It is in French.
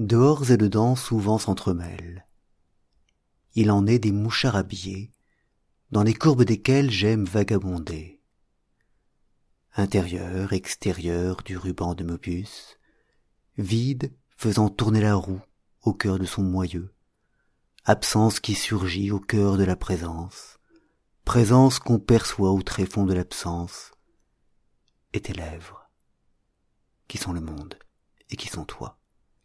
dehors et dedans souvent s'entremêlent. Il en est des mouchards habillés dans les courbes desquels j'aime vagabonder. Intérieur extérieur du ruban de möbius vide faisant tourner la roue au cœur de son moyeu absence qui surgit au cœur de la présence présence qu'on perçoit au tréfonds de l'absence et tes lèvres qui sont le monde et qui sont toi.